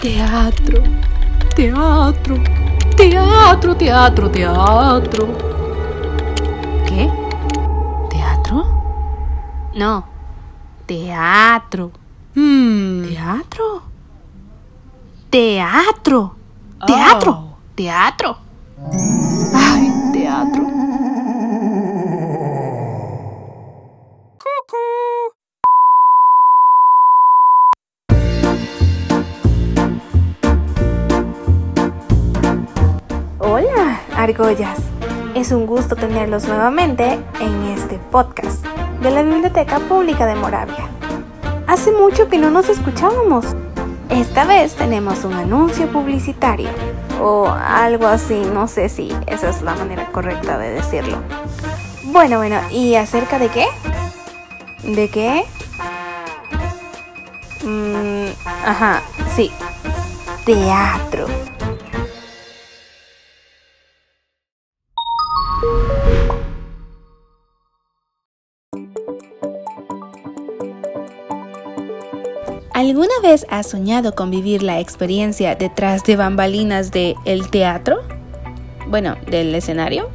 Teatro, teatro, teatro, teatro, teatro. ¿Qué? ¿Teatro? No, teatro. Hmm. ¿Teatro? Teatro. Teatro. Oh. Teatro. Argollas. Es un gusto tenerlos nuevamente en este podcast de la Biblioteca Pública de Moravia. Hace mucho que no nos escuchábamos. Esta vez tenemos un anuncio publicitario o algo así, no sé si esa es la manera correcta de decirlo. Bueno, bueno, ¿y acerca de qué? ¿De qué? Mm, ajá, sí. Teatro. ¿Alguna vez has soñado con vivir la experiencia detrás de bambalinas de el teatro? Bueno, del escenario.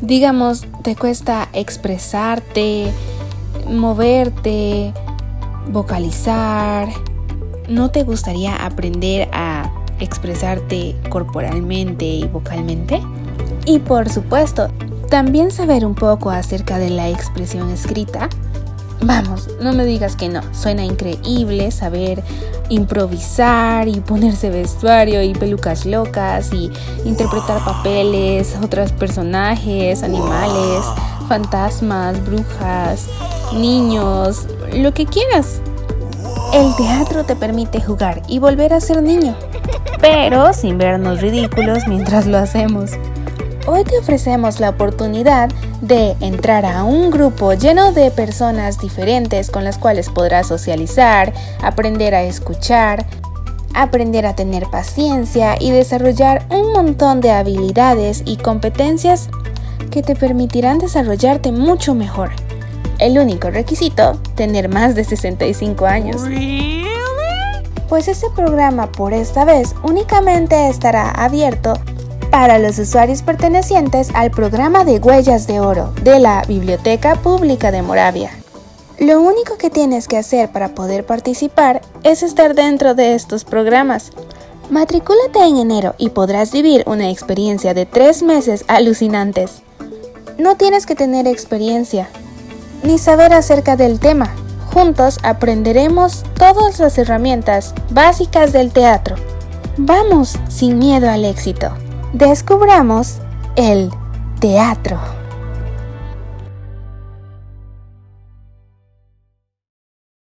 Digamos, te cuesta expresarte, moverte, vocalizar. ¿No te gustaría aprender a expresarte corporalmente y vocalmente? Y por supuesto, también saber un poco acerca de la expresión escrita. Vamos, no me digas que no, suena increíble saber improvisar y ponerse vestuario y pelucas locas y interpretar papeles, otros personajes, animales, fantasmas, brujas, niños, lo que quieras. El teatro te permite jugar y volver a ser niño, pero sin vernos ridículos mientras lo hacemos. Hoy te ofrecemos la oportunidad entrar a un grupo lleno de personas diferentes con las cuales podrás socializar, aprender a escuchar, aprender a tener paciencia y desarrollar un montón de habilidades y competencias que te permitirán desarrollarte mucho mejor. El único requisito, tener más de 65 años. Pues este programa por esta vez únicamente estará abierto para los usuarios pertenecientes al programa de Huellas de Oro de la Biblioteca Pública de Moravia. Lo único que tienes que hacer para poder participar es estar dentro de estos programas. Matricúlate en enero y podrás vivir una experiencia de tres meses alucinantes. No tienes que tener experiencia ni saber acerca del tema. Juntos aprenderemos todas las herramientas básicas del teatro. Vamos sin miedo al éxito descubramos el teatro.